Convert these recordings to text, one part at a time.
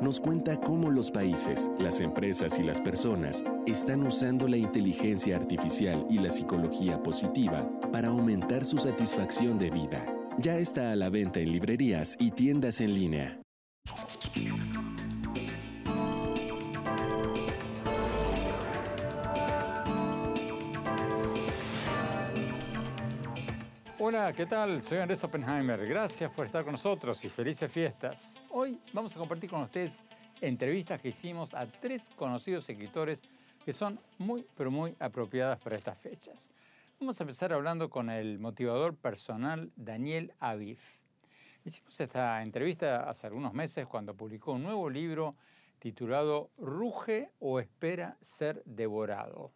nos cuenta cómo los países, las empresas y las personas están usando la inteligencia artificial y la psicología positiva para aumentar su satisfacción de vida. Ya está a la venta en librerías y tiendas en línea. Hola, ¿qué tal? Soy Andrés Oppenheimer. Gracias por estar con nosotros y felices fiestas. Hoy vamos a compartir con ustedes entrevistas que hicimos a tres conocidos escritores que son muy, pero muy apropiadas para estas fechas. Vamos a empezar hablando con el motivador personal Daniel Aviv. Hicimos esta entrevista hace algunos meses cuando publicó un nuevo libro titulado Ruge o espera ser devorado.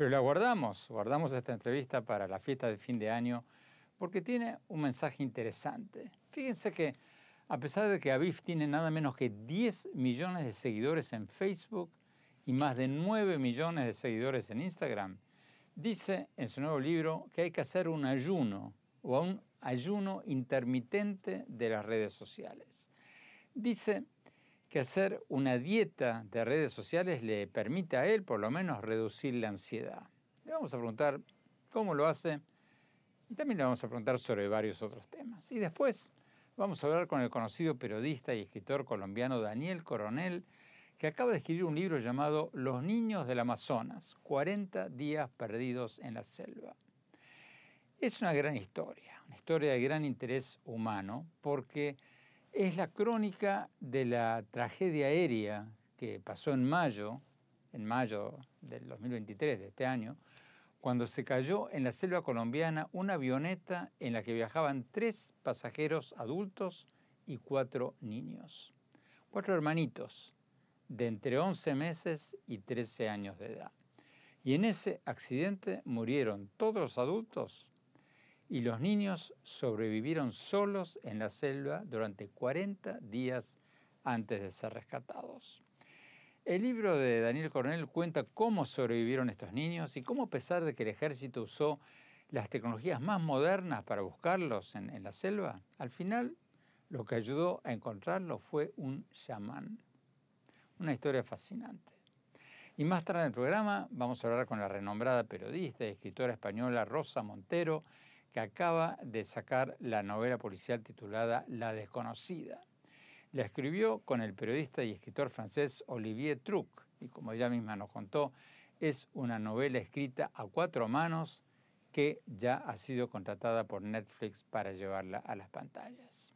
Pero la guardamos, guardamos esta entrevista para la fiesta de fin de año porque tiene un mensaje interesante. Fíjense que a pesar de que Aviv tiene nada menos que 10 millones de seguidores en Facebook y más de 9 millones de seguidores en Instagram, dice en su nuevo libro que hay que hacer un ayuno o un ayuno intermitente de las redes sociales. Dice que hacer una dieta de redes sociales le permite a él por lo menos reducir la ansiedad. Le vamos a preguntar cómo lo hace y también le vamos a preguntar sobre varios otros temas. Y después vamos a hablar con el conocido periodista y escritor colombiano Daniel Coronel, que acaba de escribir un libro llamado Los niños del Amazonas, 40 días perdidos en la selva. Es una gran historia, una historia de gran interés humano, porque es la crónica de la tragedia aérea que pasó en mayo, en mayo del 2023 de este año, cuando se cayó en la selva colombiana una avioneta en la que viajaban tres pasajeros adultos y cuatro niños. Cuatro hermanitos de entre 11 meses y 13 años de edad. Y en ese accidente murieron todos los adultos y los niños sobrevivieron solos en la selva durante 40 días antes de ser rescatados. El libro de Daniel Coronel cuenta cómo sobrevivieron estos niños y cómo a pesar de que el ejército usó las tecnologías más modernas para buscarlos en, en la selva, al final lo que ayudó a encontrarlos fue un chamán. Una historia fascinante. Y más tarde en el programa vamos a hablar con la renombrada periodista y escritora española Rosa Montero, que acaba de sacar la novela policial titulada La desconocida. La escribió con el periodista y escritor francés Olivier Truc y como ella misma nos contó, es una novela escrita a cuatro manos que ya ha sido contratada por Netflix para llevarla a las pantallas.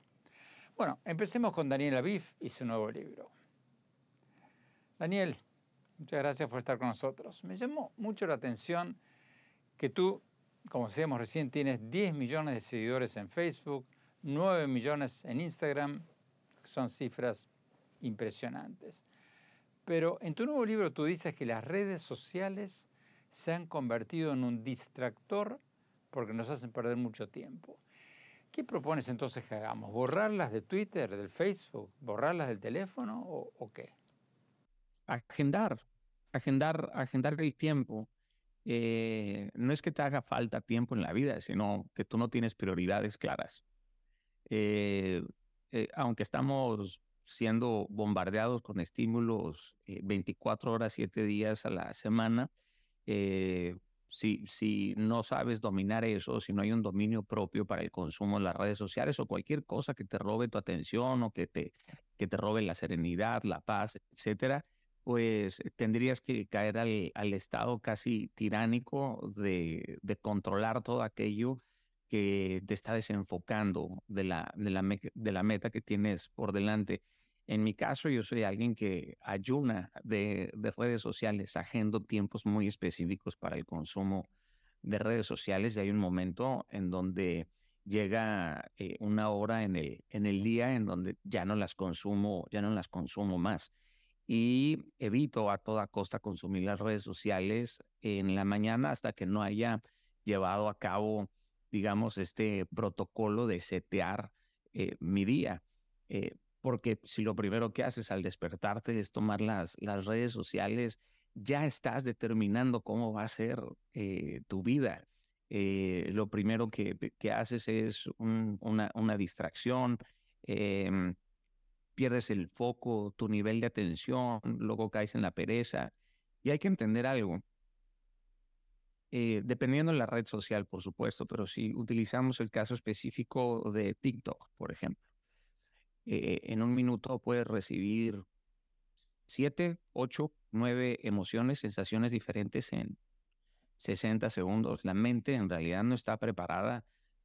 Bueno, empecemos con Daniel Aviv y su nuevo libro. Daniel, muchas gracias por estar con nosotros. Me llamó mucho la atención que tú como decíamos recién, tienes 10 millones de seguidores en Facebook, 9 millones en Instagram, son cifras impresionantes. Pero en tu nuevo libro tú dices que las redes sociales se han convertido en un distractor porque nos hacen perder mucho tiempo. ¿Qué propones entonces que hagamos? ¿Borrarlas de Twitter, del Facebook? ¿Borrarlas del teléfono o, qué? Agendar, agendar, agendar el tiempo. Eh, no es que te haga falta tiempo en la vida, sino que tú no tienes prioridades claras. Eh, eh, aunque estamos siendo bombardeados con estímulos 24 horas, 7 días a la semana, si, si no sabes dominar eso, si no hay un dominio propio para el consumo en las redes sociales o cualquier cosa que te robe tu atención o que te, que te robe la serenidad, la paz, etcétera, pues tendrías que caer al, estado casi tiránico de, controlar todo aquello que te está desenfocando de la meta que tienes por delante. En mi caso, yo soy alguien que ayuna de, redes sociales, agendo tiempos muy específicos para el consumo de redes sociales y hay un momento en donde llega eh, una hora en el, en el día en donde ya no las consumo, ya no las consumo más. Y evito a toda costa consumir las redes sociales en la mañana hasta que no haya llevado a cabo, digamos, este protocolo de setear eh, mi día. Eh, porque si lo primero que haces al despertarte es tomar las, las redes sociales, ya estás determinando cómo va a ser eh, tu vida. Lo primero que, que haces es una, una, distracción, em, pierdes el foco, tu nivel de atención, luego caes en la pereza. Y hay que entender algo. Eh, dependiendo de la red social, por supuesto, pero si utilizamos el caso específico de TikTok, por ejemplo, eh, en un minuto puedes recibir siete, ocho, nueve emociones, sensaciones diferentes en 60 segundos. La mente en realidad no está preparada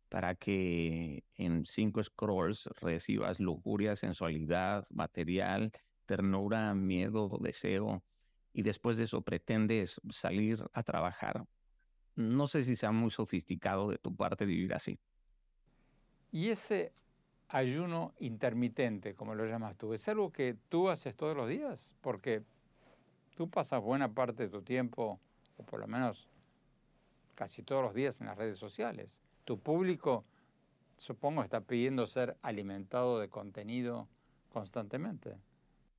para que en cinco scrolls recibas lujuria, sensualidad, material, ternura, miedo, deseo, y después de eso pretendes salir a trabajar. No sé si sea muy sofisticado de tu parte vivir así. Y ese ayuno intermitente, como lo llamas tú, ¿es algo que tú haces todos los días? Porque tú pasas buena parte de tu tiempo, o por lo menos casi todos los días en las redes sociales. Tu público, supongo, está pidiendo ser alimentado de contenido constantemente.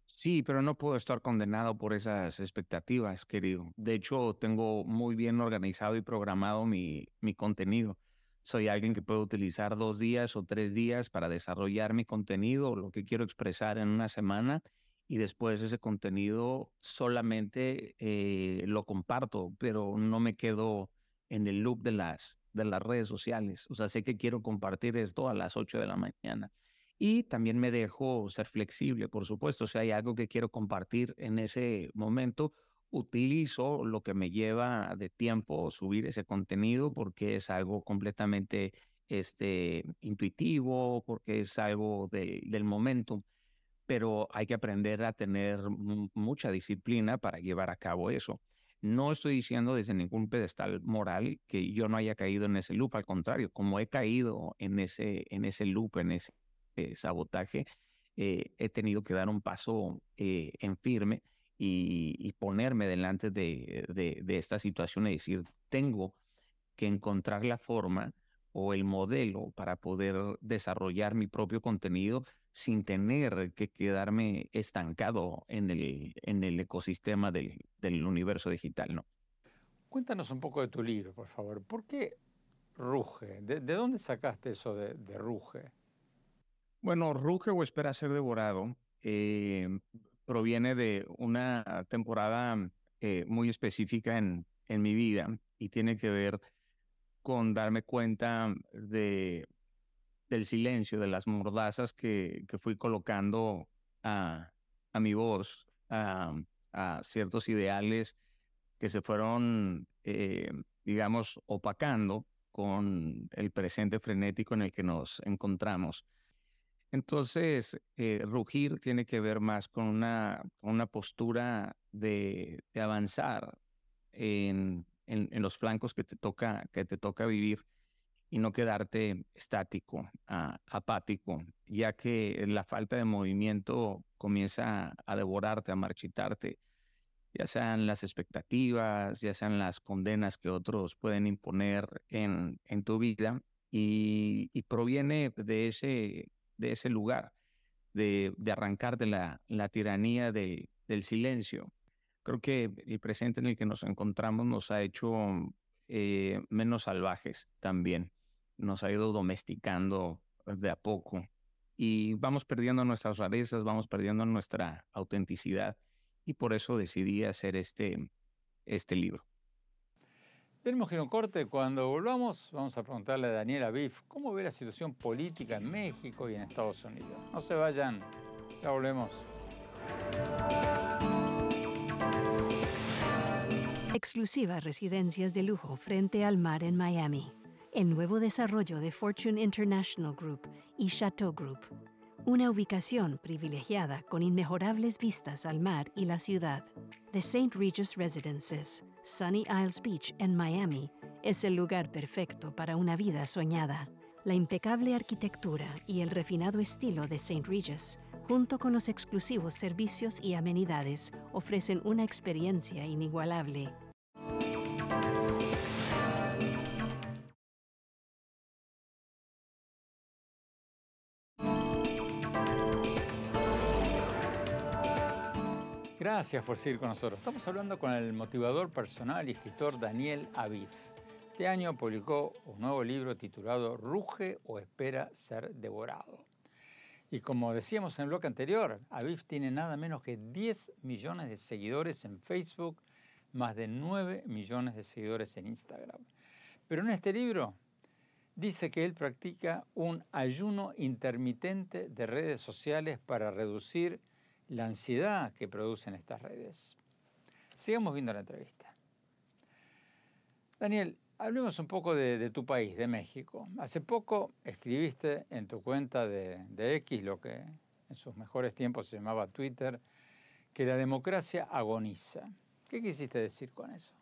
Sí, pero no puedo estar condenado por esas expectativas, querido. De hecho, tengo muy bien organizado y programado mi, mi contenido soy alguien que puede utilizar dos días o tres días para desarrollar mi contenido, lo que quiero expresar en una semana, y después ese contenido solamente eh, lo comparto, pero no me quedo en el loop de las, de las redes sociales. O sea, sé que quiero compartir esto a las 8 de la mañana. Y también me dejo ser flexible, por supuesto. Si hay algo que quiero compartir en ese momento, utilizo lo que me lleva de tiempo subir ese contenido porque es algo completamente este, intuitivo, porque es algo del momento, pero hay que aprender a tener mucha disciplina para llevar a cabo eso. No estoy diciendo desde ningún pedestal moral que yo no haya caído en ese loop, al contrario, como he caído en ese, en ese loop, en ese eh, sabotaje, eh, he tenido que dar un paso eh, en firme y, ponerme delante de, de, esta situación y decir, tengo que encontrar la forma o el modelo para poder desarrollar mi propio contenido sin tener que quedarme estancado en el, en el ecosistema del, del universo digital, ¿no? Cuéntanos un poco de tu libro, por favor. ¿Por qué Ruge? ¿De, dónde sacaste eso de, de, Ruge? Bueno, Ruge o Espera ser devorado eh, proviene de una temporada eh, muy específica en, en mi vida y tiene que ver con darme cuenta de, del silencio, de las mordazas que, que fui colocando a, a mi voz, a, ciertos ideales que se fueron, eh, digamos, opacando con el presente frenético en el que nos encontramos. Entonces, eh, rugir tiene que ver más con una, una postura de, avanzar en, en, los flancos que te toca, que te toca vivir y no quedarte estático, apático, ya que la falta de movimiento comienza a devorarte, a marchitarte, ya sean las expectativas, ya sean las condenas que otros pueden imponer en, en tu vida y, proviene de ese, de ese lugar, de, de arrancar de la, la tiranía del silencio. Creo que el presente en el que nos encontramos nos ha hecho eh, menos salvajes también nos ha ido domesticando de a poco y vamos perdiendo nuestras rarezas, vamos perdiendo nuestra autenticidad y por eso decidí hacer este, este libro. Tenemos que ir a un corte. Cuando volvamos, vamos a preguntarle a Daniela Aviv cómo ve la situación política en México y en Estados Unidos. No se vayan, ya volvemos. Exclusivas residencias de lujo frente al mar en Miami el nuevo desarrollo de Fortune International Group y Chateau Group. Una ubicación privilegiada con inmejorables vistas al mar y la ciudad. The St. Regis Residences, Sunny Isles Beach en Miami, es el lugar perfecto para una vida soñada. La impecable arquitectura y el refinado estilo de St. Regis, junto con los exclusivos servicios y amenidades, ofrecen una experiencia inigualable Gracias por seguir con nosotros. Estamos hablando con el motivador personal y escritor Daniel Aviv. Este año publicó un nuevo libro titulado Ruge o espera ser devorado. Y como decíamos en el bloque anterior, Aviv tiene nada menos que 10 millones de seguidores en Facebook, más de 9 millones de seguidores en Instagram. Pero en este libro dice que él practica un ayuno intermitente de redes sociales para reducir la ansiedad que producen estas redes. Sigamos viendo la entrevista. Daniel, hablemos un poco de, tu país, de México. Hace poco escribiste en tu cuenta de, X, lo que en sus mejores tiempos se llamaba Twitter, que la democracia agoniza. ¿Qué quisiste decir con eso?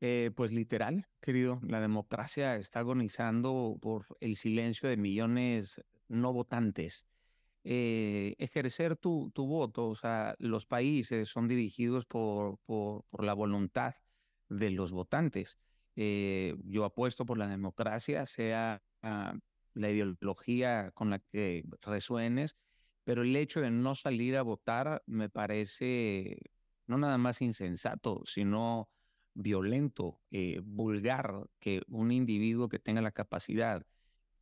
Eh, pues literal, querido, la democracia está agonizando por el silencio de millones no votantes eh, ejercer tu, tu, voto. O sea, los países son dirigidos por, por, la voluntad de los votantes. Eh, yo apuesto por la democracia, sea ah, la ideología con la que resuenes, pero el hecho de no salir a votar me parece no nada más insensato, sino violento, eh, vulgar, que un individuo que tenga la capacidad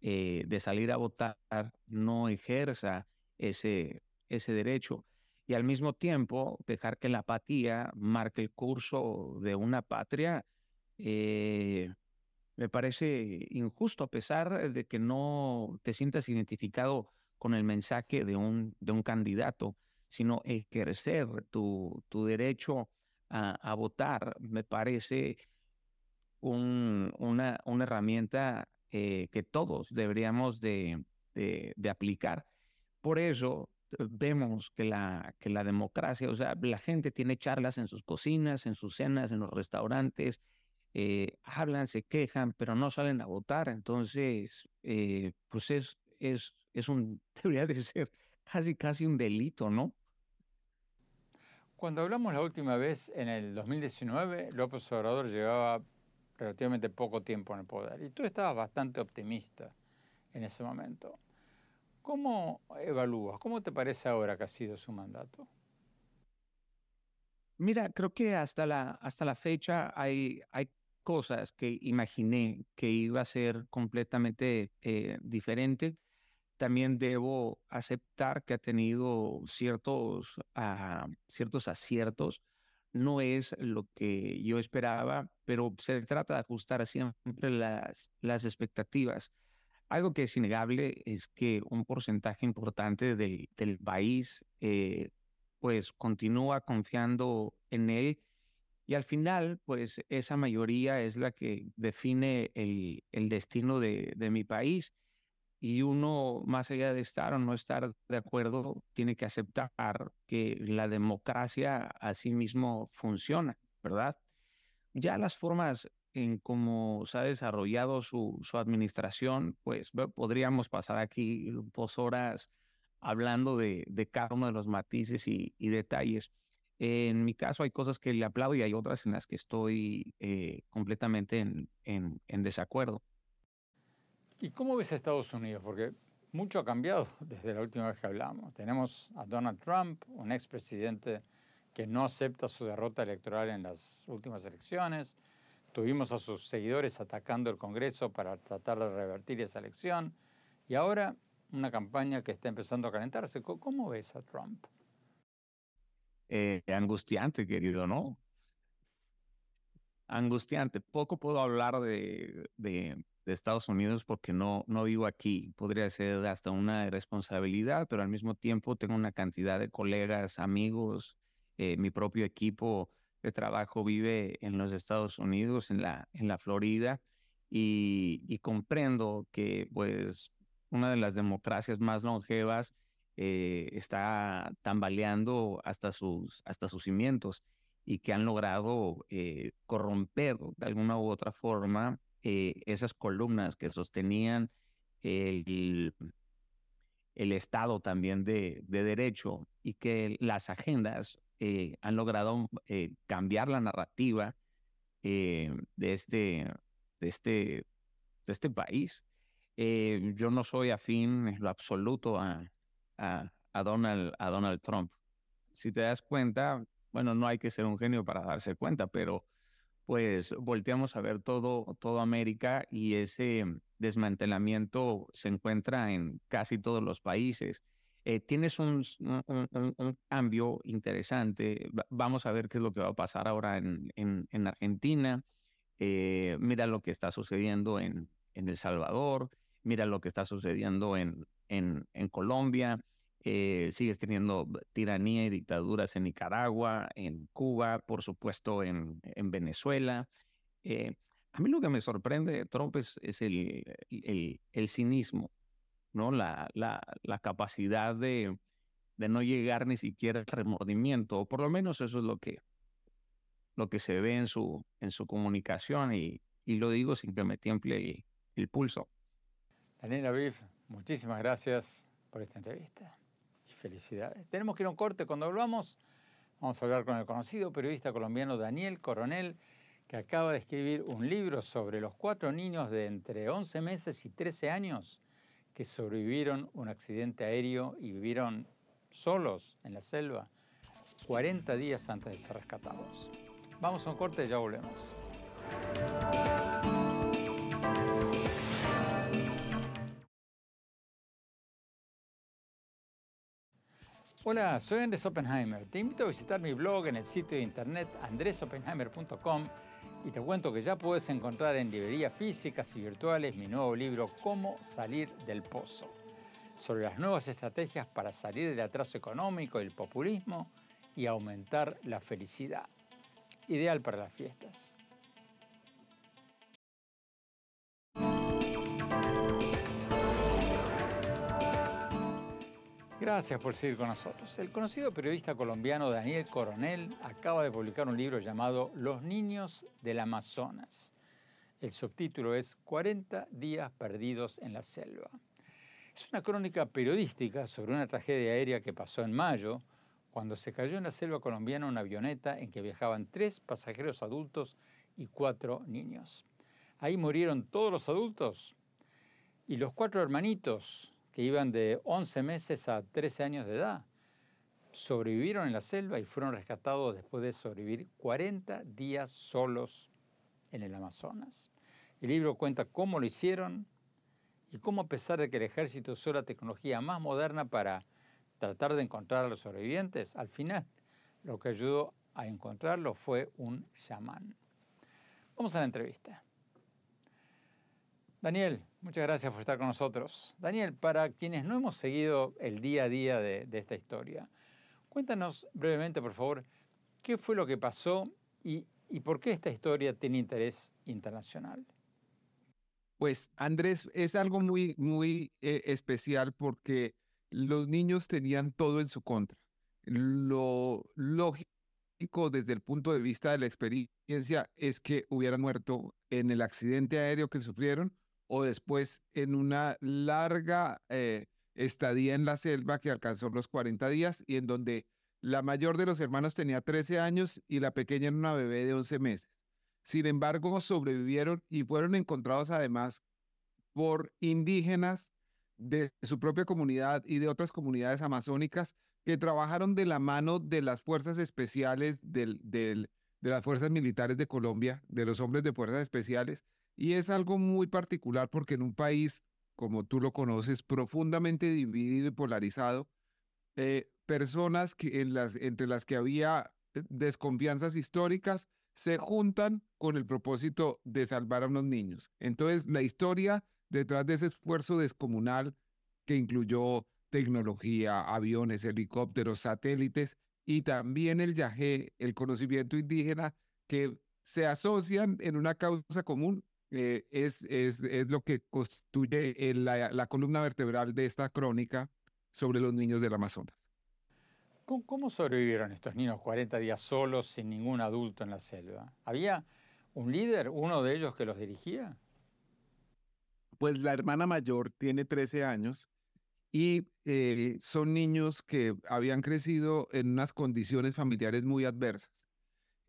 de salir a votar no ejerza ese, ese derecho y al mismo tiempo dejar que la apatía marque el curso de una patria, eh, me parece injusto a pesar de que no te sientas identificado con el mensaje de un, de un candidato, sino ejercer tu, tu derecho a, votar, me parece un, una, una herramienta eh, que todos deberíamos de, de aplicar. Por eso vemos que la, que la democracia, o sea, la gente tiene charlas en sus cocinas, en sus cenas, en los restaurantes, eh, hablan, se quejan, pero no salen a votar. Entonces, eh, pues es, es, es un, debería de ser casi, casi un delito, ¿no? Cuando hablamos la última vez, en el 2019, López Obrador llevaba relativamente poco tiempo en el poder y tú estabas bastante optimista en ese momento. ¿Cómo evalúas? ¿Cómo te parece ahora que ha sido su mandato? Mira, creo que hasta la, hasta la fecha hay, hay cosas que imaginé que iba a ser completamente eh, diferente. También debo aceptar que ha tenido ciertos, ah, ciertos aciertos. No es lo que yo esperaba, pero se trata de ajustar siempre las, las expectativas. Algo que es innegable es que un porcentaje importante del, del país eh, pues continúa confiando en él y al final pues esa mayoría es la que define el, el destino de, de mi país y uno más allá de estar o no estar de acuerdo tiene que aceptar que la democracia así mismo funciona, ¿verdad? ya las formas en cómo se ha desarrollado su, su administración, pues podríamos pasar aquí dos horas hablando de, de cada uno de los matices y, y, detalles. En mi caso hay cosas que le aplaudo y hay otras en las que estoy eh, completamente en, en, en desacuerdo. ¿Y cómo ves a Estados Unidos? Porque mucho ha cambiado desde la última vez que hablamos. Tenemos a Donald Trump, un expresidente que no acepta su derrota electoral en las últimas elecciones. Tuvimos a sus seguidores atacando el Congreso para tratar de revertir esa elección. Y ahora una campaña que está empezando a calentarse. ¿Cómo ves a Trump? Eh, angustiante, querido, ¿no? Angustiante. Poco puedo hablar de, de, Estados Unidos porque no, no vivo aquí. Podría ser hasta una responsabilidad, pero al mismo tiempo tengo una cantidad de colegas, amigos, eh, mi propio equipo de trabajo vive en los Estados Unidos, en la, en la Florida, y, comprendo que pues una de las democracias más longevas eh, está tambaleando hasta sus, hasta sus cimientos y que han logrado eh, corromper de alguna u otra forma eh, esas columnas que sostenían el, el Estado también de, de, derecho y que las agendas eh, han logrado eh, cambiar la narrativa eh, de, este, de, este, de este país. yo no soy afín en lo absoluto a, a, a, Donald, a Donald Trump. Si te das cuenta, bueno, no hay que ser un genio para darse cuenta, pero pues volteamos a ver todo, todo América y ese desmantelamiento se encuentra en casi todos los países. Eh, tienes un, cambio interesante. Vamos a ver qué es lo que va a pasar ahora en, en, en Argentina. Eh, mira lo que está sucediendo en, El Salvador. Mira lo que está sucediendo en, Colombia. Eh, sigues teniendo tiranía y dictaduras en Nicaragua, en Cuba, por supuesto en, en Venezuela. A mí lo que me sorprende de Trump es, el, cinismo, ¿no? La, la, la capacidad de, de, no llegar ni siquiera al remordimiento, o por lo menos eso es lo que, lo que se ve en su, en su comunicación, y, y lo digo sin que me tiemble el, el pulso. Daniel Aviv, muchísimas gracias por esta entrevista. Felicidades. Tenemos que ir a un corte. Cuando hablamos, vamos a hablar con el conocido periodista colombiano Daniel Coronel, que acaba de escribir un libro sobre los cuatro niños de entre 11 meses y 13 años que sobrevivieron un accidente aéreo y vivieron solos en la selva 40 días antes de ser rescatados. Vamos a un corte y ya volvemos. Hola, soy Andrés Oppenheimer. Te invito a visitar mi blog en el sitio de internet andresoppenheimer.com y te cuento que ya puedes encontrar en librerías físicas y virtuales mi nuevo libro Cómo salir del pozo, sobre las nuevas estrategias para salir del atraso económico y el populismo y aumentar la felicidad. Ideal para las fiestas. Gracias por seguir con nosotros. El conocido periodista colombiano Daniel Coronel acaba de publicar un libro llamado Los niños del Amazonas. El subtítulo es 40 días perdidos en la selva. Es una crónica periodística sobre una tragedia aérea que pasó en mayo, cuando se cayó en la selva colombiana una avioneta en que viajaban tres pasajeros adultos y cuatro niños. Ahí murieron todos los adultos y los cuatro hermanitos que iban de 11 meses a 13 años de edad. Sobrevivieron en la selva y fueron rescatados después de sobrevivir 40 días solos en el Amazonas. El libro cuenta cómo lo hicieron y cómo a pesar de que el ejército usó la tecnología más moderna para tratar de encontrar a los sobrevivientes, al final lo que ayudó a encontrarlo fue un chamán. Vamos a la entrevista. Daniel, muchas gracias por estar con nosotros. Daniel, para quienes no hemos seguido el día a día de, esta historia, cuéntanos brevemente, por favor, qué fue lo que pasó y, y por qué esta historia tiene interés internacional. Pues Andrés, es algo muy, muy eh, especial porque los niños tenían todo en su contra. Lo lógico desde el punto de vista de la experiencia es que hubieran muerto en el accidente aéreo que sufrieron o después en una larga eh, estadía en la selva que alcanzó los 40 días y en donde la mayor de los hermanos tenía 13 años y la pequeña era una bebé de 11 meses. Sin embargo, sobrevivieron y fueron encontrados además por indígenas de su propia comunidad y de otras comunidades amazónicas que trabajaron de la mano de las fuerzas especiales de las fuerzas militares de Colombia, de los hombres de fuerzas especiales, y es algo muy particular porque en un país, como tú lo conoces, profundamente dividido y polarizado, eh, personas que entre las que había eh, desconfianzas históricas se juntan con el propósito de salvar a unos niños. Entonces, la historia detrás de ese esfuerzo descomunal que incluyó tecnología, aviones, helicópteros, satélites y también el yagé, el conocimiento indígena, que se asocian en una causa común, eh, es, es, es, lo que constituye la, la, columna vertebral de esta crónica sobre los niños del Amazonas. ¿Cómo, ¿Cómo sobrevivieron estos niños 40 días solos sin ningún adulto en la selva? ¿Había un líder, uno de ellos que los dirigía? Pues la hermana mayor tiene 13 años y eh, son niños que habían crecido en unas condiciones familiares muy adversas.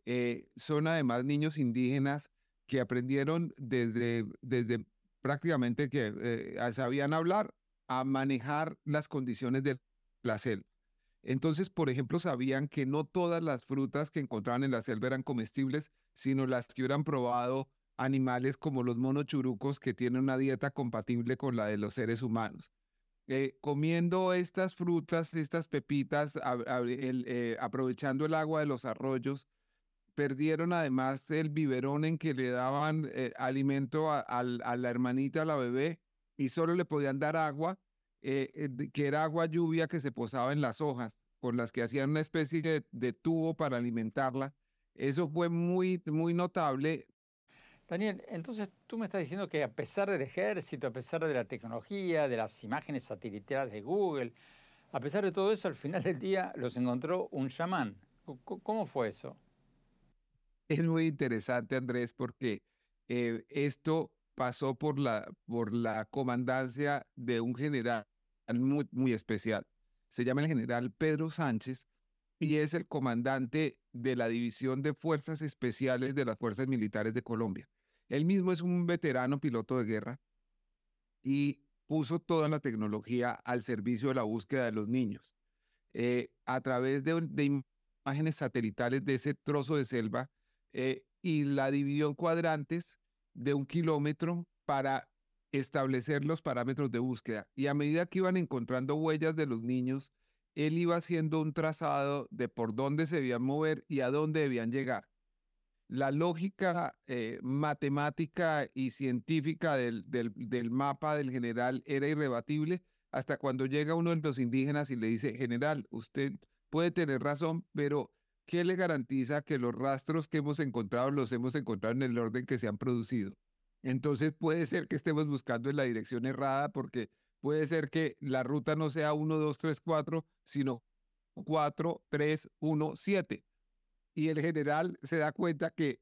Eh, son además niños indígenas que aprendieron desde, desde prácticamente que eh, sabían hablar a manejar las condiciones de la selva. Entonces, por ejemplo, sabían que no todas las frutas que encontraban en la selva eran comestibles, sino las que hubieran probado animales como los monochurucos que tienen una dieta compatible con la de los seres humanos. Eh, comiendo estas frutas, estas pepitas, eh, aprovechando el agua de los arroyos, perdieron además el biberón en que le daban eh, alimento a, la hermanita, a la bebé, y solo le podían dar agua, que era agua lluvia que se posaba en las hojas, con las que hacían una especie de, de tubo para alimentarla. Eso fue muy, muy notable Daniel, entonces tú me estás diciendo que a pesar del ejército, a pesar de la tecnología, de las imágenes satelitales de Google, a pesar de todo eso, al final del día los encontró un chamán. ¿Cómo fue eso? Es muy interesante, Andrés, porque eh, esto pasó por la, por la comandancia de un general muy, muy especial. Se llama el general Pedro Sánchez y es el comandante de la División de Fuerzas Especiales de las Fuerzas Militares de Colombia. Él mismo es un veterano piloto de guerra y puso toda la tecnología al servicio de la búsqueda de los niños. Eh, a través de, imágenes satelitales de ese trozo de selva eh, y la dividió en cuadrantes de un kilómetro para establecer los parámetros de búsqueda. Y a medida que iban encontrando huellas de los niños, él iba haciendo un trazado de por dónde se debían mover y a dónde debían llegar la lógica eh, matemática y científica del, del, mapa del general era irrebatible hasta cuando llega uno de los indígenas y le dice, general, usted puede tener razón, pero ¿qué le garantiza que los rastros que hemos encontrado los hemos encontrado en el orden que se han producido? Entonces puede ser que estemos buscando en la dirección errada porque puede ser que la ruta no sea 1, 2, 3, 4, sino 4, 3, 1, 7 y el general se da cuenta que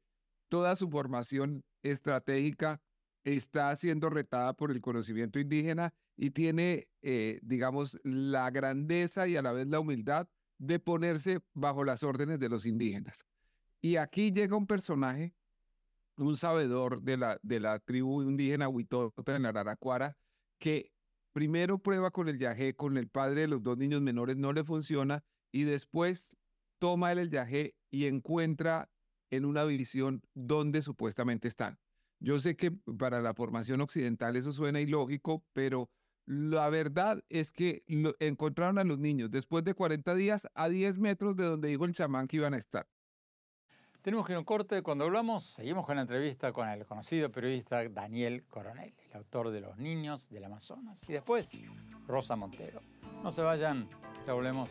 toda su formación estratégica está siendo retada por el conocimiento indígena y tiene, eh, digamos, la grandeza y a la vez la humildad de ponerse bajo las órdenes de los indígenas. Y aquí llega un personaje, un sabedor de la, de la tribu indígena Huitota en Araraquara, que primero prueba con el yajé, con el padre de los dos niños menores, no le funciona, y después toma el yajé y encuentra en una visión dónde supuestamente están. Yo sé que para la formación occidental eso suena ilógico, pero la verdad es que encontraron a los niños después de 40 días a 10 metros de donde dijo el chamán que iban a estar. Tenemos que ir a un corte. Cuando hablamos, seguimos con la entrevista con el conocido periodista Daniel Coronel, el autor de Los Niños del Amazonas. Y después, Rosa Montero. No se vayan, ya volvemos.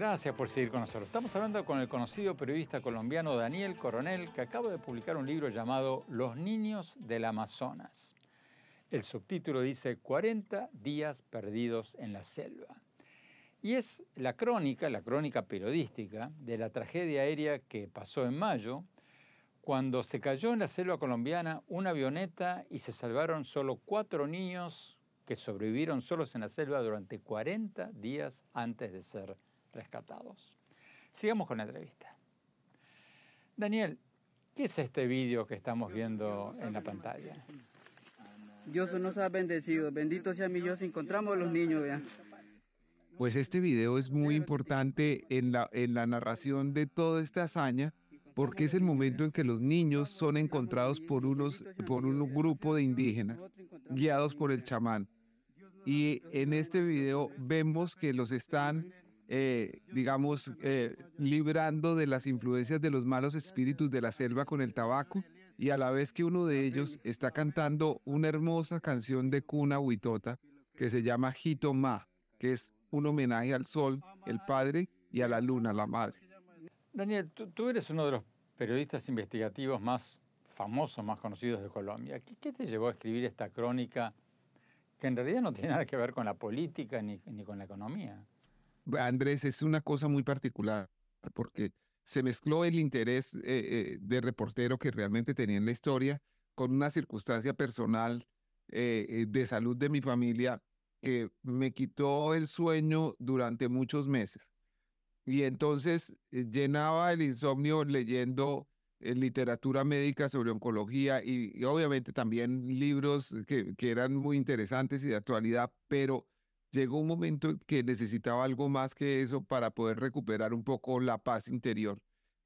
Gracias por seguir con nosotros. Estamos hablando con el conocido periodista colombiano Daniel Coronel, que acaba de publicar un libro llamado Los niños del Amazonas. El subtítulo dice 40 días perdidos en la selva. Y es la crónica, la crónica periodística de la tragedia aérea que pasó en mayo, cuando se cayó en la selva colombiana una avioneta y se salvaron solo cuatro niños que sobrevivieron solos en la selva durante 40 días antes de ser rescatados. Sigamos con la entrevista. Daniel, ¿qué es este vídeo que estamos viendo en la pantalla? Dios nos ha bendecido. Bendito sea mi Dios. Encontramos a los niños, vean. Pues este video es muy importante en la, en la narración de toda esta hazaña porque es el momento en que los niños son encontrados por, unos, por un grupo de indígenas guiados por el chamán. Y en este video vemos que los están eh, digamos, eh, librando de las influencias de los malos espíritus de la selva con el tabaco y a la vez que uno de ellos está cantando una hermosa canción de cuna huitota que se llama Ma, que es un homenaje al sol, el padre, y a la luna, la madre. Daniel, tú, eres uno de los periodistas investigativos más famosos, más conocidos de Colombia. ¿Qué, te llevó a escribir esta crónica que en realidad no tiene nada que ver con la política ni, ni con la economía? Andrés, es una cosa muy particular porque se mezcló el interés eh, eh, de reportero que realmente tenía en la historia con una circunstancia personal eh, de salud de mi familia que me quitó el sueño durante muchos meses. Y entonces llenaba el insomnio leyendo literatura médica sobre oncología y, obviamente también libros que, que eran muy interesantes y de actualidad, pero llegó un momento que necesitaba algo más que eso para poder recuperar un poco la paz interior.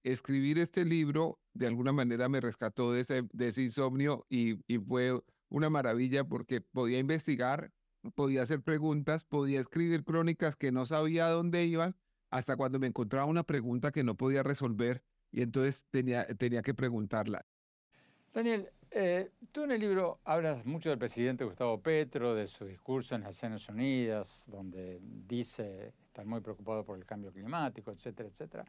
Escribir este libro de alguna manera me rescató de ese, insomnio y, y fue una maravilla porque podía investigar, podía hacer preguntas, podía escribir crónicas que no sabía dónde iban, hasta cuando me encontraba una pregunta que no podía resolver y entonces tenía, tenía que preguntarla. Daniel, eh, tú en el libro hablas mucho del presidente Gustavo Petro, de su discurso en las Naciones Unidas, donde dice estar muy preocupado por el cambio climático, etcétera, etcétera.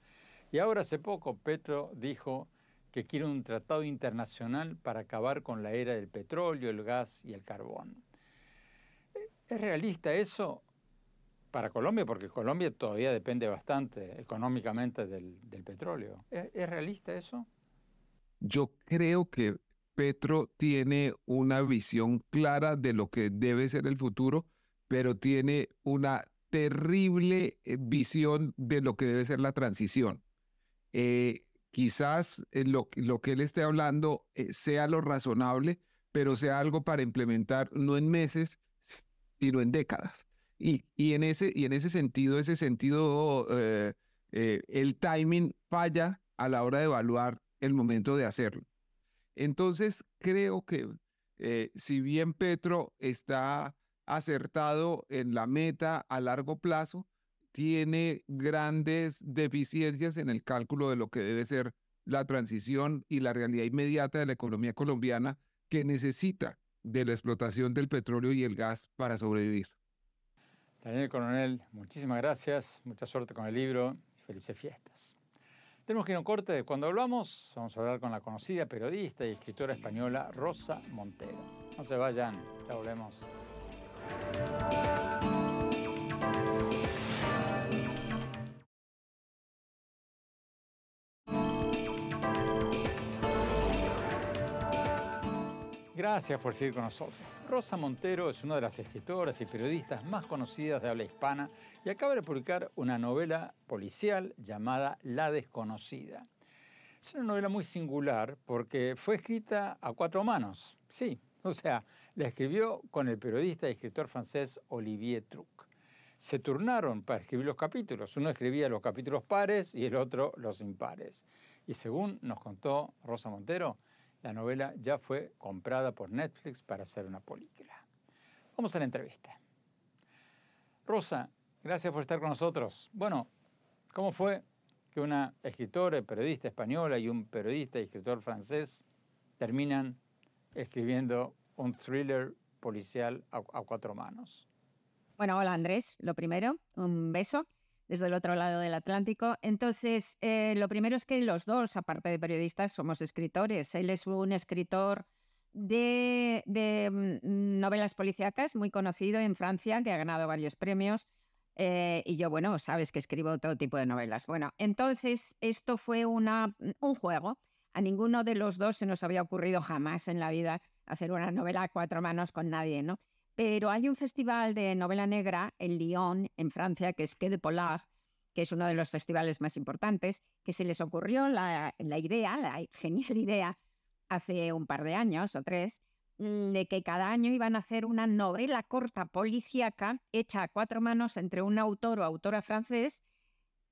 Y ahora hace poco Petro dijo que quiere un tratado internacional para acabar con la era del petróleo, el gas y el carbón. ¿Es realista eso para Colombia? Porque Colombia todavía depende bastante económicamente del, petróleo. ¿Es realista eso? Yo creo que Petro tiene una visión clara de lo que debe ser el futuro, pero tiene una terrible eh, visión de lo que debe ser la transición. Eh, quizás eh, lo, que él esté hablando sea lo razonable, pero sea algo para implementar no en meses, sino en décadas. Y, en, ese, y en ese sentido, ese sentido, el timing falla a la hora de evaluar el momento de hacerlo. Entonces, creo que eh, si bien Petro está acertado en la meta a largo plazo, tiene grandes deficiencias en el cálculo de lo que debe ser la transición y la realidad inmediata de la economía colombiana que necesita de la explotación del petróleo y el gas para sobrevivir. Daniel Coronel, muchísimas gracias, mucha suerte con el libro y felices fiestas. Tenemos que ir a un corte. Cuando hablamos, vamos a hablar con la conocida periodista y escritora española Rosa Montero. No se vayan, ya volvemos. Gracias por seguir con nosotros. Rosa Montero es una de las escritoras y periodistas más conocidas de habla hispana y acaba de publicar una novela policial llamada La desconocida. Es una novela muy singular porque fue escrita a cuatro manos, sí, o sea, la escribió con el periodista y escritor francés Olivier Truc. Se turnaron para escribir los capítulos, uno escribía los capítulos pares y el otro los impares. Y según nos contó Rosa Montero, la novela ya fue comprada por Netflix para hacer una película. Vamos a la entrevista. Rosa, gracias por estar con nosotros. Bueno, ¿cómo fue que una escritora y periodista española y un periodista y escritor francés terminan escribiendo un thriller policial a, cuatro manos? Bueno, hola Andrés, lo primero, un beso. Desde el otro lado del Atlántico. Entonces, eh, lo primero es que los dos, aparte de periodistas, somos escritores. Él es un escritor de, mm, novelas policíacas muy conocido en Francia, que ha ganado varios premios. Eh, y yo, bueno, sabes que escribo todo tipo de novelas. Bueno, entonces esto fue una, un juego. A ninguno de los dos se nos había ocurrido jamás en la vida hacer una novela a cuatro manos con nadie, ¿no? Pero hay un festival de novela negra en Lyon, en Francia, que es Quai de Polar, que es uno de los festivales más importantes, que se les ocurrió la, idea, la genial idea, hace un par de años o tres, mm, de que cada año iban a hacer una novela corta policíaca hecha a cuatro manos entre un autor o autora francés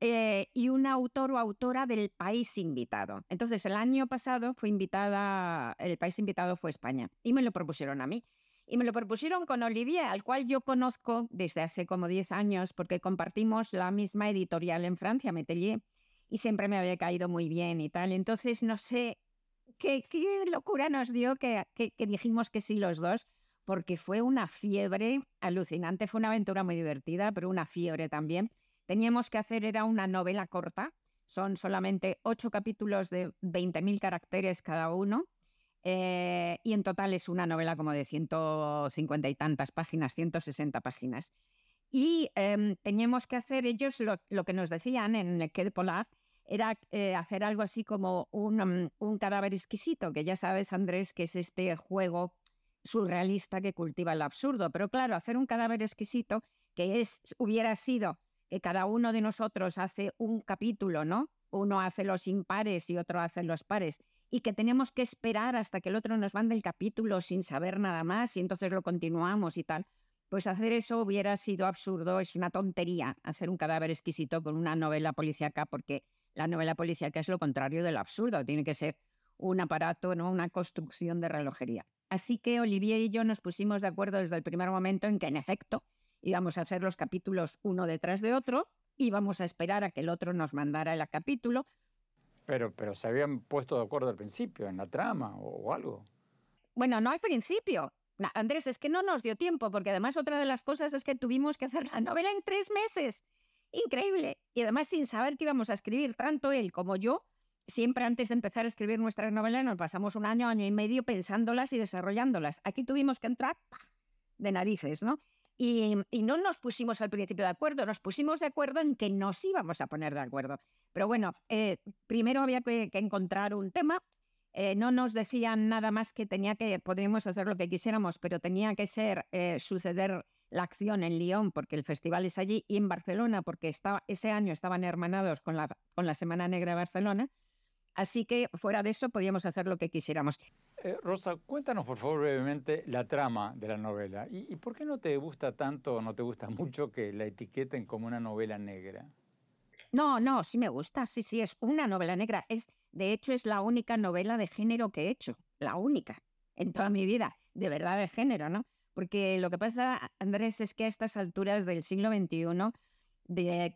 eh, y un autor o autora del país invitado. Entonces, el año pasado fue invitada, el país invitado fue España y me lo propusieron a mí. Y me lo propusieron con Olivier, al cual yo conozco desde hace como 10 años porque compartimos la misma editorial en Francia, Metelier, y siempre me había caído muy bien y tal. Entonces, no sé qué, locura nos dio que, dijimos que sí los dos, porque fue una fiebre alucinante, fue una aventura muy divertida, pero una fiebre también. Teníamos que hacer, era una novela corta, son solamente ocho capítulos de 20.000 caracteres cada uno, eh, y en total es una novela como de 150 y tantas páginas, 160 páginas. Y em, teníamos que hacer ellos lo, que nos decían en el Quai de Polar, era eh, hacer algo así como mm, un, cadáver exquisito, que ya sabes, Andrés, que es este juego surrealista que cultiva el absurdo. Pero claro, hacer un cadáver exquisito, que es, hubiera sido que cada uno de nosotros hace un capítulo, ¿no? Uno hace los impares y otro hace los pares, y que tenemos que esperar hasta que el otro nos mande el capítulo sin saber nada más y entonces lo continuamos y tal. Pues hacer eso hubiera sido absurdo, es una tontería hacer un cadáver exquisito con una novela policíaca porque la novela policíaca es lo contrario del absurdo, tiene que ser un aparato, ¿no? una construcción de relojería. Así que Olivier y yo nos pusimos de acuerdo desde el primer momento en que, en efecto, íbamos a hacer los capítulos uno detrás de otro, íbamos a esperar a que el otro nos mandara el capítulo. Pero, pero se habían puesto de acuerdo al principio, en la trama o, algo. Bueno, no al principio. Andrés, es que no nos dio tiempo, porque además otra de las cosas es que tuvimos que hacer la novela en tres meses increíble. Y además sin saber que íbamos a escribir, tanto él como yo, siempre antes de empezar a escribir nuestras novelas nos pasamos un año, año y medio pensándolas y desarrollándolas. Aquí tuvimos que entrar de narices, ¿no? Y, no nos pusimos al principio de acuerdo, nos pusimos de acuerdo en que nos íbamos a poner de acuerdo. Pero bueno, eh, primero había que, encontrar un tema. Eh, no nos decían nada más que tenía que, podíamos hacer lo que quisiéramos, pero tenía que ser eh, suceder la acción en Lyon, porque el festival es allí, y en Barcelona, porque estaba, ese año estaban hermanados con la, con la Semana Negra de Barcelona. Así que fuera de eso podíamos hacer lo que quisiéramos. Eh, Rosa, cuéntanos por favor brevemente la trama de la novela. ¿Y, ¿Y, por qué no te gusta tanto o no te gusta mucho que la etiqueten como una novela negra? No, no, sí me gusta, sí, sí, es una novela negra. Es, de hecho, es la única novela de género que he hecho, la única en toda mi vida, de verdad de género, ¿no? Porque lo que pasa, Andrés, es que a estas alturas del siglo XXI,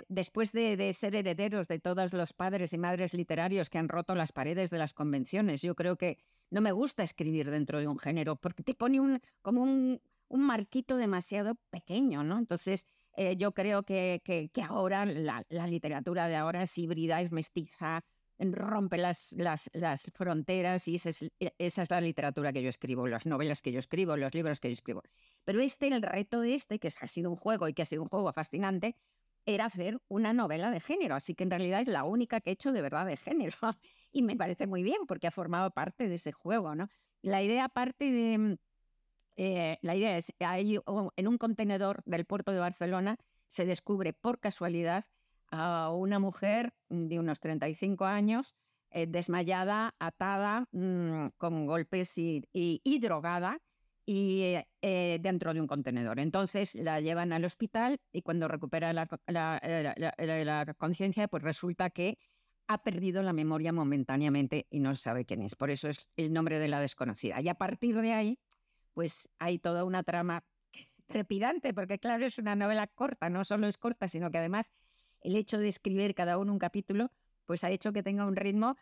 después de, ser herederos de todos los padres y madres literarios que han roto las paredes de las convenciones, yo creo que no me gusta escribir dentro de un género porque te pone un, como un, marquito demasiado pequeño, ¿no? Entonces, eh, yo creo que, que, ahora la, la, literatura de ahora es híbrida, es mestiza, rompe las, las, las fronteras y esa es, e, esa es, la literatura que yo escribo, las novelas que yo escribo, los libros que yo escribo. Pero este, el reto de este, que ha sido un juego y que ha sido un juego fascinante, era hacer una novela de género. Así que en realidad es la única que he hecho de verdad de género. y me parece muy bien porque ha formado parte de ese juego, ¿no? La idea parte de... Eh, la idea es, hay, en un contenedor del puerto de Barcelona se descubre por casualidad a una mujer de unos 35 años eh, desmayada, atada, mm, con golpes y, drogada y eh, dentro de un contenedor. Entonces la llevan al hospital y cuando recupera la, la conciencia, pues resulta que ha perdido la memoria momentáneamente y no sabe quién es. Por eso es el nombre de la desconocida. Y a partir de ahí, pues hay toda una trama trepidante, porque claro, es una novela corta, no solo es corta, sino que además el hecho de escribir cada uno un capítulo, pues ha hecho que tenga un ritmo,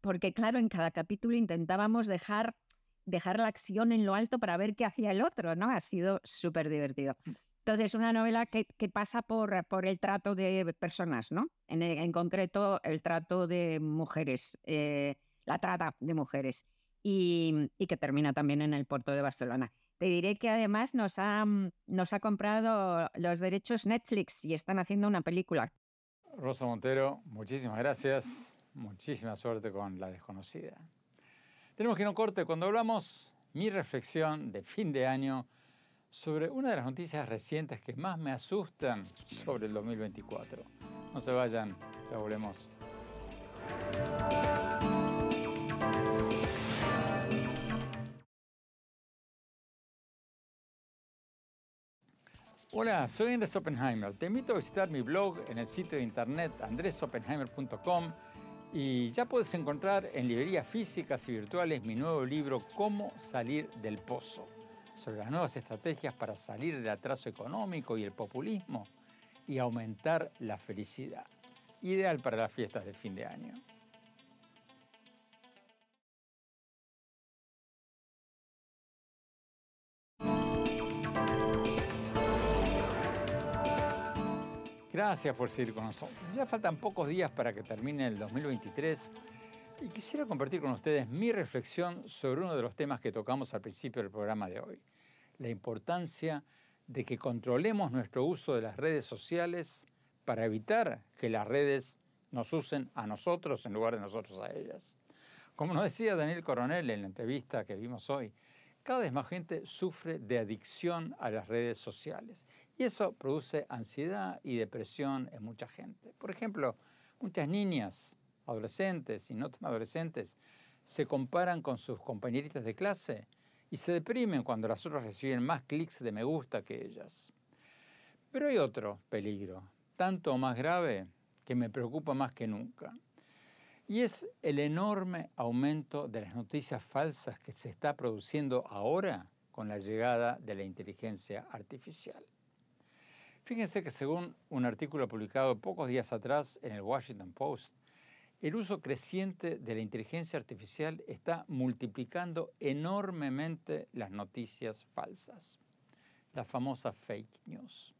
porque claro, en cada capítulo intentábamos dejar, dejar la acción en lo alto para ver qué hacía el otro, ¿no? Ha sido súper divertido. Entonces, una novela que, pasa por, por, el trato de personas, ¿no? En, concreto, el trato de mujeres, eh, la trata de mujeres, y, que termina también en el puerto de Barcelona. Te diré que además nos ha, nos ha comprado los derechos Netflix y están haciendo una película. Rosa Montero, muchísimas gracias. Muchísima suerte con La desconocida. Tenemos que ir a un corte cuando hablamos mi reflexión de fin de año sobre una de las noticias recientes que más me asustan sobre el 2024. No se vayan, ya volvemos. Hola, soy Andrés Oppenheimer. Te invito a visitar mi blog en el sitio de internet andresoppenheimer.com y ya puedes encontrar en librerías físicas y virtuales mi nuevo libro Cómo salir del pozo, sobre las nuevas estrategias para salir del atraso económico y el populismo y aumentar la felicidad. Ideal para las fiestas de fin de año. Gracias por seguir con nosotros. Ya faltan pocos días para que termine el 2023 y quisiera compartir con ustedes mi reflexión sobre uno de los temas que tocamos al principio del programa de hoy, la importancia de que controlemos nuestro uso de las redes sociales para evitar que las redes nos usen a nosotros en lugar de nosotros a ellas. Como nos decía Daniel Coronel en la entrevista que vimos hoy, cada vez más gente sufre de adicción a las redes sociales y eso produce ansiedad y depresión en mucha gente. Por ejemplo, muchas niñas, adolescentes y no tan adolescentes se comparan con sus compañeritas de clase y se deprimen cuando las otras reciben más clics de me gusta que ellas. Pero hay otro peligro, tanto más grave, que me preocupa más que nunca. Y es el enorme aumento de las noticias falsas que se está produciendo ahora con la llegada de la inteligencia artificial. Fíjense que según un artículo publicado pocos días atrás en el Washington Post, el uso creciente de la inteligencia artificial está multiplicando enormemente las noticias falsas, la famosa fake news.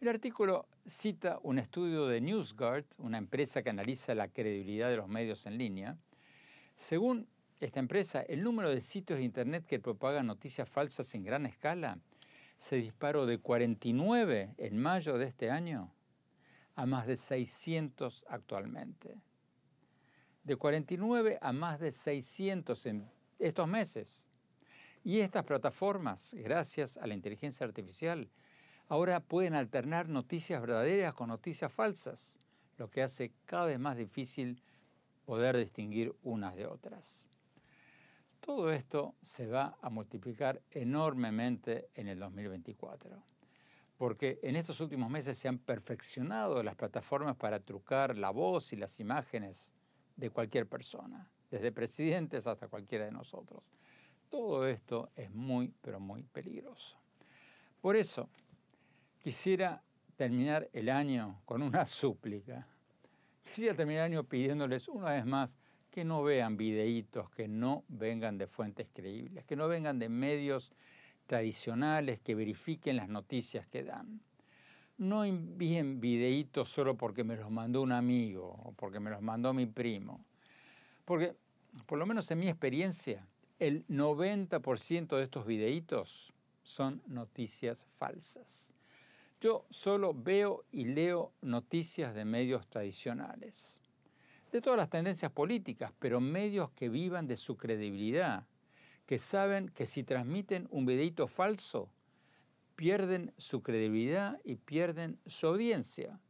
El artículo cita un estudio de NewsGuard, una empresa que analiza la credibilidad de los medios en línea. Según esta empresa, el número de sitios de Internet que propagan noticias falsas en gran escala se disparó de 49 en mayo de este año a más de 600 actualmente. De 49 a más de 600 en estos meses. Y estas plataformas, gracias a la inteligencia artificial, ahora pueden alternar noticias verdaderas con noticias falsas, lo que hace cada vez más difícil poder distinguir unas de otras. Todo esto se va a multiplicar enormemente en el 2024, porque en estos últimos meses se han perfeccionado las plataformas para trucar la voz y las imágenes de cualquier persona, desde presidentes hasta cualquiera de nosotros. Todo esto es muy, pero muy peligroso. Por eso, quisiera terminar el año con una súplica. Quisiera terminar el año pidiéndoles una vez más que no vean videitos que no vengan de fuentes creíbles, que no vengan de medios tradicionales que verifiquen las noticias que dan. No envíen videitos solo porque me los mandó un amigo o porque me los mandó mi primo. Porque, por lo menos en mi experiencia, el 90% de estos videitos son noticias falsas. Yo solo veo y leo noticias de medios tradicionales de todas las tendencias políticas, pero medios que vivan de su credibilidad, que saben que si transmiten un videito falso, pierden su credibilidad y pierden su audiencia.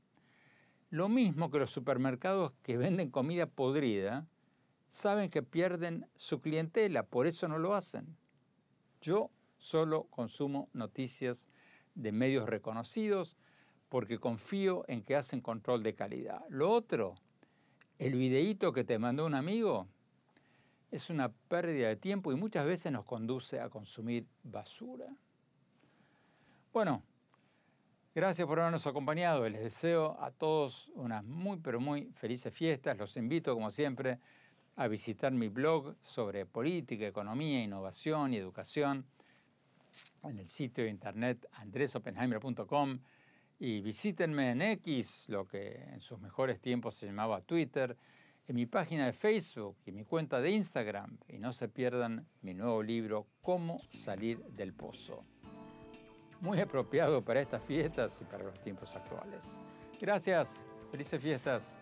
Lo mismo que los supermercados que venden comida podrida, saben que pierden su clientela, por eso no lo hacen. Yo solo consumo noticias de medios reconocidos porque confío en que hacen control de calidad. Lo otro el videíto que te mandó un amigo es una pérdida de tiempo y muchas veces nos conduce a consumir basura. Bueno, gracias por habernos acompañado. Les deseo a todos unas muy, pero muy felices fiestas. Los invito, como siempre, a visitar mi blog sobre política, economía, innovación y educación. en el sitio de internet andresopenheimer.com y visítenme en X, lo que en sus mejores tiempos se llamaba Twitter, en mi página de Facebook y mi cuenta de Instagram. Y no se pierdan mi nuevo libro, Cómo salir del pozo. Muy apropiado para estas fiestas y para los tiempos actuales. Gracias. Felices fiestas.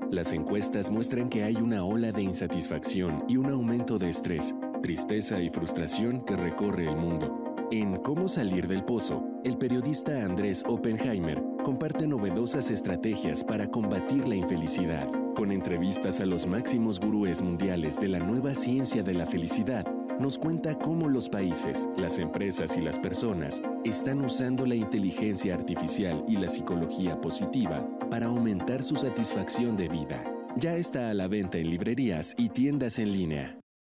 Las encuestas muestran que hay una ola de insatisfacción y un aumento de estrés, tristeza y frustración que recorre el mundo. En Cómo salir del pozo, el periodista Andrés Oppenheimer comparte novedosas estrategias para combatir la infelicidad. Con entrevistas a los máximos gurúes mundiales de la nueva ciencia de la felicidad, nos cuenta cómo los países, las empresas y las personas están usando la inteligencia artificial y la psicología positiva para aumentar su satisfacción de vida. Ya está a la venta en librerías y tiendas en línea.